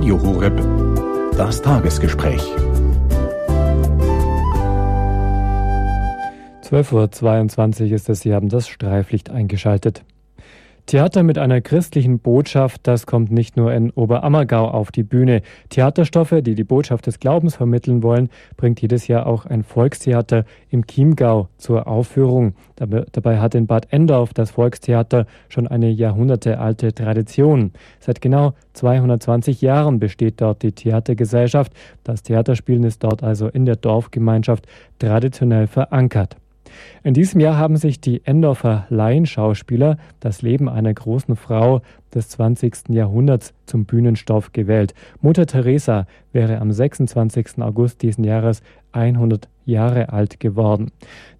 Radio Horeb. Das Tagesgespräch. 12.22 Uhr ist es, Sie haben das Streiflicht eingeschaltet. Theater mit einer christlichen Botschaft, das kommt nicht nur in Oberammergau auf die Bühne. Theaterstoffe, die die Botschaft des Glaubens vermitteln wollen, bringt jedes Jahr auch ein Volkstheater im Chiemgau zur Aufführung. Dabei hat in Bad Endorf das Volkstheater schon eine jahrhundertealte Tradition. Seit genau 220 Jahren besteht dort die Theatergesellschaft. Das Theaterspielen ist dort also in der Dorfgemeinschaft traditionell verankert. In diesem Jahr haben sich die Endorfer Laienschauspieler das Leben einer großen Frau des 20. Jahrhunderts zum Bühnenstoff gewählt. Mutter Teresa wäre am 26. August diesen Jahres 100 Jahre alt geworden.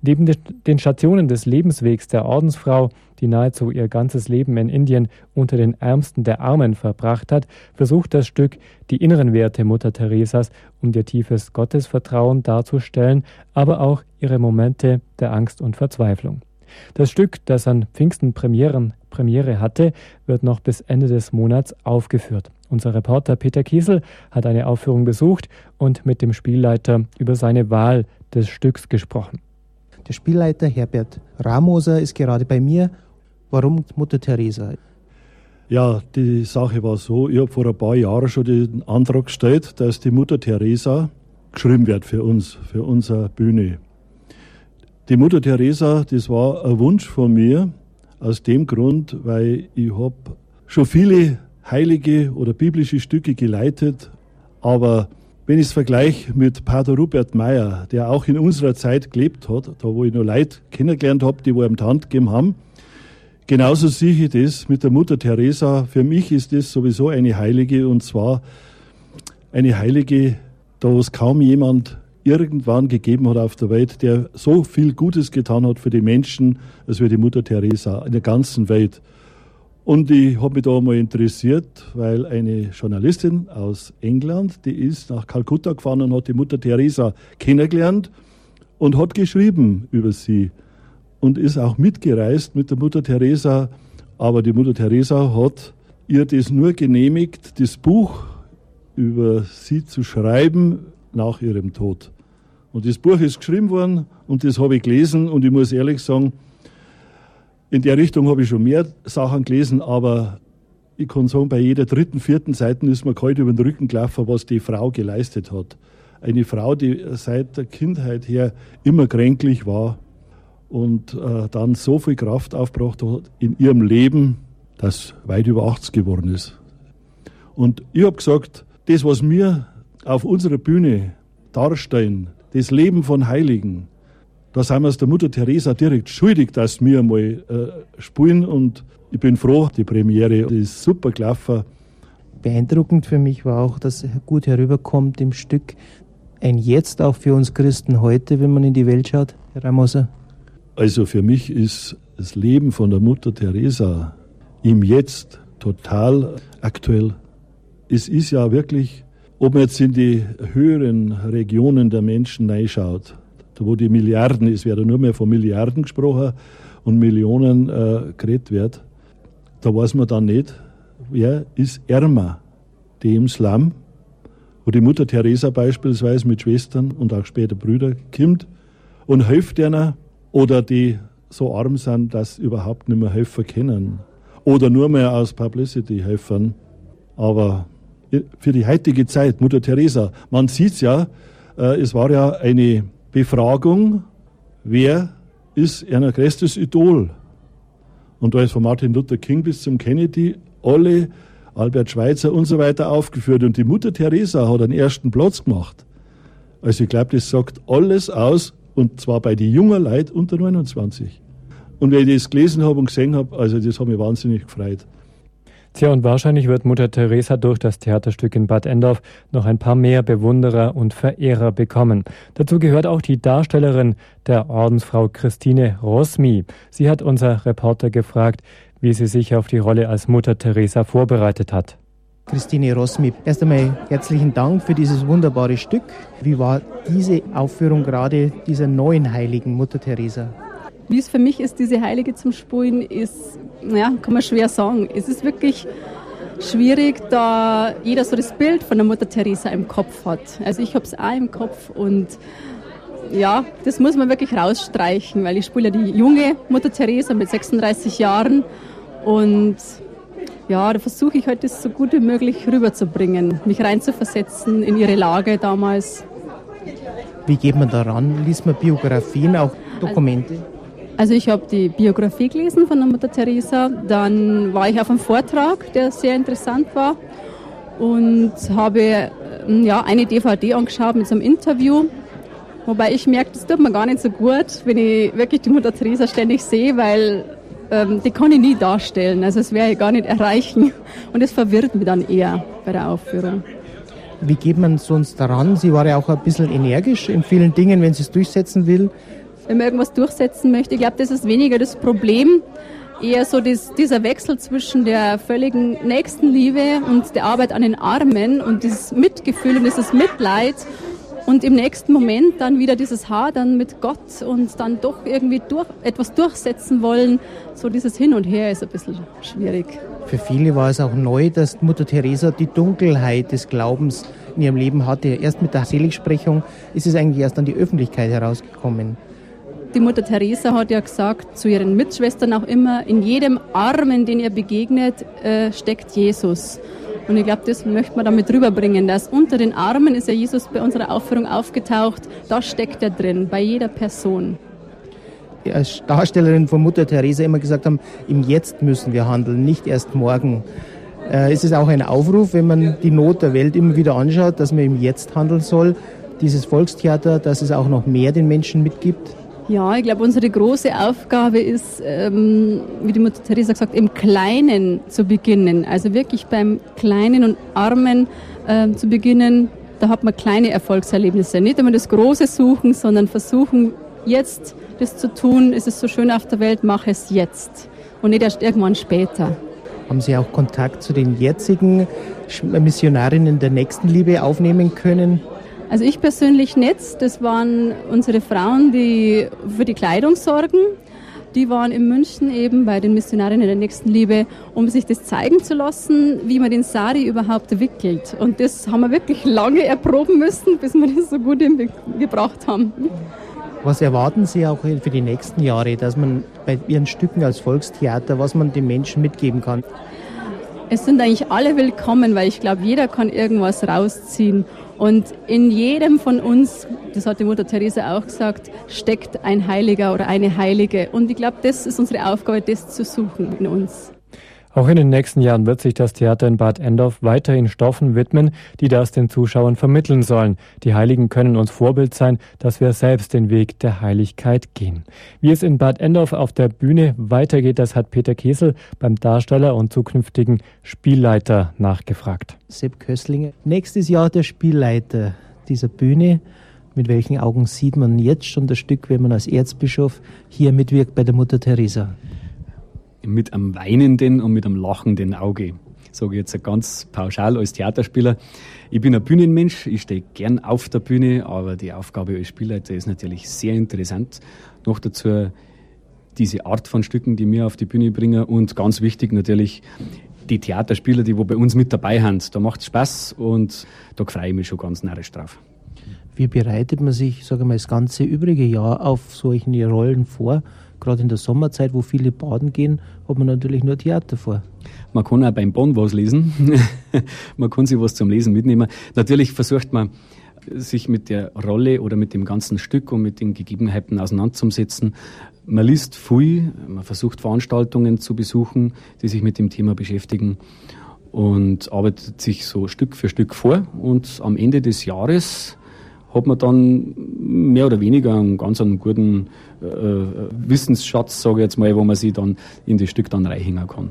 Neben den Stationen des Lebenswegs der Ordensfrau, die nahezu ihr ganzes Leben in Indien unter den Ärmsten der Armen verbracht hat, versucht das Stück die inneren Werte Mutter Teresas und ihr tiefes Gottesvertrauen darzustellen, aber auch ihre Momente der Angst und Verzweiflung. Das Stück, das an Pfingsten Premieren, Premiere hatte, wird noch bis Ende des Monats aufgeführt. Unser Reporter Peter Kiesel hat eine Aufführung besucht und mit dem Spielleiter über seine Wahl des Stücks gesprochen. Der Spielleiter Herbert Ramoser ist gerade bei mir. Warum Mutter Teresa? Ja, die Sache war so, ich habe vor ein paar Jahren schon den Antrag gestellt, dass die Mutter Teresa geschrieben wird für uns, für unsere Bühne. Die Mutter Teresa, das war ein Wunsch von mir, aus dem Grund, weil ich habe schon viele heilige oder biblische Stücke geleitet, aber wenn ich es vergleiche mit Pater Rupert Meyer, der auch in unserer Zeit gelebt hat, da wo ich noch Leute kennengelernt habe, die wo ihm die Hand gegeben haben, genauso sehe ich das mit der Mutter Teresa. Für mich ist das sowieso eine Heilige und zwar eine Heilige, da es kaum jemand irgendwann gegeben hat auf der Welt, der so viel Gutes getan hat für die Menschen, als wir die Mutter Teresa in der ganzen Welt. Und ich habe mich da mal interessiert, weil eine Journalistin aus England, die ist nach Kalkutta gefahren und hat die Mutter Teresa kennengelernt und hat geschrieben über sie und ist auch mitgereist mit der Mutter Teresa. Aber die Mutter Teresa hat ihr das nur genehmigt, das Buch über sie zu schreiben, nach ihrem Tod. Und das Buch ist geschrieben worden und das habe ich gelesen und ich muss ehrlich sagen, in der Richtung habe ich schon mehr Sachen gelesen, aber ich kann sagen, bei jeder dritten, vierten Seite ist mir kalt über den Rücken gelaufen, was die Frau geleistet hat. Eine Frau, die seit der Kindheit her immer kränklich war und äh, dann so viel Kraft aufgebracht hat in ihrem Leben, dass weit über 80 geworden ist. Und ich habe gesagt, das, was wir auf unserer Bühne darstellen, das Leben von Heiligen, da sind wir es der Mutter Teresa direkt schuldig, dass wir mal äh, spielen und ich bin froh, die Premiere ist super gelaufen. Beeindruckend für mich war auch, dass gut herüberkommt im Stück ein Jetzt auch für uns Christen heute, wenn man in die Welt schaut, Herr Ramoser. Also für mich ist das Leben von der Mutter Teresa im Jetzt total aktuell. Es ist ja wirklich ob man jetzt in die höheren Regionen der Menschen reinschaut, wo die Milliarden, wird ja nur mehr von Milliarden gesprochen und Millionen äh, geredet wird, da weiß man dann nicht, wer ist ärmer, die im Slum, wo die Mutter Teresa beispielsweise mit Schwestern und auch später Brüder kommt und hilft ihnen, oder die so arm sind, dass sie überhaupt nicht mehr helfen können. Oder nur mehr aus Publicity helfen. Aber für die heutige Zeit, Mutter Teresa. Man sieht ja, äh, es war ja eine Befragung, wer ist ein größtes Idol? Und da ist von Martin Luther King bis zum Kennedy alle, Albert Schweitzer und so weiter aufgeführt. Und die Mutter Teresa hat einen ersten Platz gemacht. Also ich glaube, das sagt alles aus, und zwar bei den jungen Leuten unter 29. Und wenn ich das gelesen habe und gesehen habe, also das hat mich wahnsinnig gefreut. Tja, und wahrscheinlich wird Mutter Teresa durch das Theaterstück in Bad Endorf noch ein paar mehr Bewunderer und Verehrer bekommen. Dazu gehört auch die Darstellerin der Ordensfrau Christine Rosmi. Sie hat unser Reporter gefragt, wie sie sich auf die Rolle als Mutter Teresa vorbereitet hat. Christine Rosmi, erst einmal herzlichen Dank für dieses wunderbare Stück. Wie war diese Aufführung gerade dieser neuen heiligen Mutter Teresa? Wie es für mich ist, diese Heilige zum Spulen, ist, ja, kann man schwer sagen. Es ist wirklich schwierig, da jeder so das Bild von der Mutter Teresa im Kopf hat. Also ich habe es auch im Kopf und ja, das muss man wirklich rausstreichen, weil ich spiele ja die junge Mutter Teresa mit 36 Jahren und ja, da versuche ich halt das so gut wie möglich rüberzubringen, mich reinzuversetzen in ihre Lage damals. Wie geht man daran? Liest man Biografien, auch Dokumente? Also ich habe die Biografie gelesen von der Mutter Teresa, dann war ich auf einem Vortrag, der sehr interessant war und habe ähm, ja, eine DVD angeschaut mit so einem Interview Wobei ich merke, das tut mir gar nicht so gut, wenn ich wirklich die Mutter Teresa ständig sehe, weil ähm, die kann ich nie darstellen. Also das werde ich gar nicht erreichen. Und das verwirrt mich dann eher bei der Aufführung. Wie geht man sonst daran? Sie war ja auch ein bisschen energisch in vielen Dingen, wenn sie es durchsetzen will. Wenn man irgendwas durchsetzen möchte, ich glaube, das ist weniger das Problem. Eher so das, dieser Wechsel zwischen der völligen Nächstenliebe und der Arbeit an den Armen und dieses Mitgefühl und dieses Mitleid und im nächsten Moment dann wieder dieses Hadern mit Gott und dann doch irgendwie durch, etwas durchsetzen wollen. So dieses Hin und Her ist ein bisschen schwierig. Für viele war es auch neu, dass Mutter Teresa die Dunkelheit des Glaubens in ihrem Leben hatte. Erst mit der Seligsprechung ist es eigentlich erst an die Öffentlichkeit herausgekommen. Die Mutter Teresa hat ja gesagt zu ihren Mitschwestern auch immer, in jedem Armen, den ihr begegnet, äh, steckt Jesus. Und ich glaube, das möchte man damit rüberbringen, dass unter den Armen ist ja Jesus bei unserer Aufführung aufgetaucht, da steckt er drin, bei jeder Person. Als Darstellerin von Mutter Teresa immer gesagt haben, im Jetzt müssen wir handeln, nicht erst morgen. Äh, es ist auch ein Aufruf, wenn man die Not der Welt immer wieder anschaut, dass man im Jetzt handeln soll. Dieses Volkstheater, dass es auch noch mehr den Menschen mitgibt. Ja, ich glaube, unsere große Aufgabe ist, ähm, wie die Mutter Teresa gesagt, im Kleinen zu beginnen. Also wirklich beim Kleinen und Armen äh, zu beginnen. Da hat man kleine Erfolgserlebnisse. Nicht immer das Große suchen, sondern versuchen, jetzt das zu tun. Es ist so schön auf der Welt, mach es jetzt. Und nicht erst irgendwann später. Haben Sie auch Kontakt zu den jetzigen Missionarinnen der Nächstenliebe aufnehmen können? Also ich persönlich nicht. Das waren unsere Frauen, die für die Kleidung sorgen. Die waren in München eben bei den Missionarinnen der Nächstenliebe, um sich das zeigen zu lassen, wie man den Sari überhaupt wickelt. Und das haben wir wirklich lange erproben müssen, bis wir das so gut gebracht haben. Was erwarten Sie auch für die nächsten Jahre, dass man bei Ihren Stücken als Volkstheater, was man den Menschen mitgeben kann? Es sind eigentlich alle willkommen, weil ich glaube, jeder kann irgendwas rausziehen. Und in jedem von uns, das hat die Mutter Teresa auch gesagt, steckt ein Heiliger oder eine Heilige. Und ich glaube, das ist unsere Aufgabe, das zu suchen in uns. Auch in den nächsten Jahren wird sich das Theater in Bad Endorf weiterhin Stoffen widmen, die das den Zuschauern vermitteln sollen. Die Heiligen können uns Vorbild sein, dass wir selbst den Weg der Heiligkeit gehen. Wie es in Bad Endorf auf der Bühne weitergeht, das hat Peter Kesel beim Darsteller und zukünftigen Spielleiter nachgefragt. Sepp Köstlinger, nächstes Jahr der Spielleiter dieser Bühne. Mit welchen Augen sieht man jetzt schon das Stück, wenn man als Erzbischof hier mitwirkt bei der Mutter Teresa? Mit einem weinenden und mit einem lachenden Auge. Sage ich jetzt ganz pauschal als Theaterspieler. Ich bin ein Bühnenmensch, ich stehe gern auf der Bühne, aber die Aufgabe als Spielleiter ist natürlich sehr interessant. Noch dazu diese Art von Stücken, die wir auf die Bühne bringen und ganz wichtig natürlich die Theaterspieler, die wo bei uns mit dabei sind. Da macht es Spaß und da freue ich mich schon ganz narrisch drauf. Wie bereitet man sich, sage mal, das ganze übrige Jahr auf solche Rollen vor? Gerade in der Sommerzeit, wo viele baden gehen, hat man natürlich nur Theater vor. Man kann auch beim Bonn was lesen. man kann sich was zum Lesen mitnehmen. Natürlich versucht man, sich mit der Rolle oder mit dem ganzen Stück und mit den Gegebenheiten auseinanderzusetzen. Man liest viel, man versucht Veranstaltungen zu besuchen, die sich mit dem Thema beschäftigen und arbeitet sich so Stück für Stück vor. Und am Ende des Jahres hat man dann mehr oder weniger einen ganz einen guten äh, Wissensschatz, sage ich jetzt mal, wo man sich dann in das Stück dann reinhängen kann.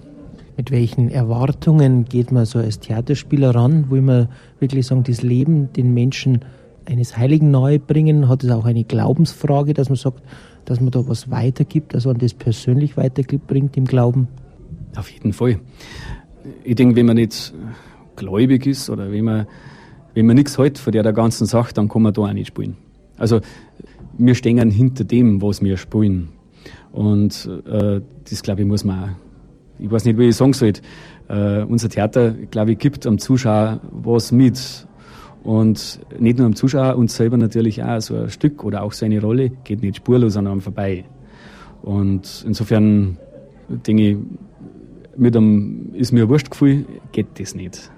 Mit welchen Erwartungen geht man so als Theaterspieler ran? Will man wirklich sagen, das Leben den Menschen eines Heiligen nahe bringen? Hat es auch eine Glaubensfrage, dass man sagt, dass man da was weitergibt, also man das persönlich weiterbringt im Glauben? Auf jeden Fall. Ich denke, wenn man nicht gläubig ist oder wenn man wenn man nichts hält von der, ganzen Sache, dann kann man da auch nicht spielen. Also wir stehen hinter dem, was wir spielen. Und äh, das, glaube ich, muss man auch ich weiß nicht, wie ich sagen soll. Äh, unser Theater, glaube ich, gibt am Zuschauer was mit. Und nicht nur am Zuschauer, uns selber natürlich auch so ein Stück oder auch seine Rolle geht nicht spurlos an einem vorbei. Und insofern denke ich, mit einem ist mir ein Wurstgefühl, geht das nicht.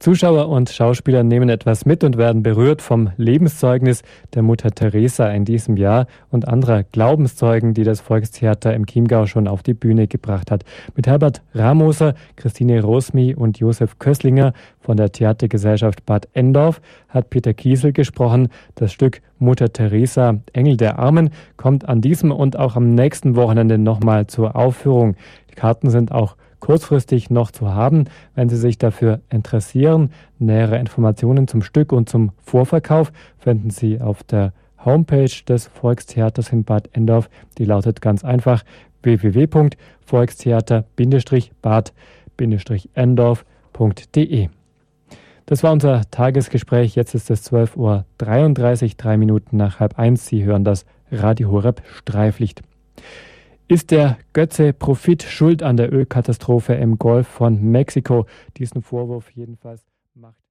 Zuschauer und Schauspieler nehmen etwas mit und werden berührt vom Lebenszeugnis der Mutter Teresa in diesem Jahr und anderer Glaubenszeugen, die das Volkstheater im Chiemgau schon auf die Bühne gebracht hat. Mit Herbert Ramoser, Christine Rosmi und Josef Kösslinger von der Theatergesellschaft Bad Endorf hat Peter Kiesel gesprochen. Das Stück Mutter Teresa, Engel der Armen, kommt an diesem und auch am nächsten Wochenende nochmal zur Aufführung. Die Karten sind auch kurzfristig noch zu haben. Wenn Sie sich dafür interessieren, nähere Informationen zum Stück und zum Vorverkauf finden Sie auf der Homepage des Volkstheaters in Bad Endorf. Die lautet ganz einfach www.volkstheater-bad-endorf.de. Das war unser Tagesgespräch. Jetzt ist es 12.33 Uhr, drei Minuten nach halb eins. Sie hören das Radio Horeb Streiflicht. Ist der Götze Profit schuld an der Ölkatastrophe im Golf von Mexiko? Diesen Vorwurf jedenfalls macht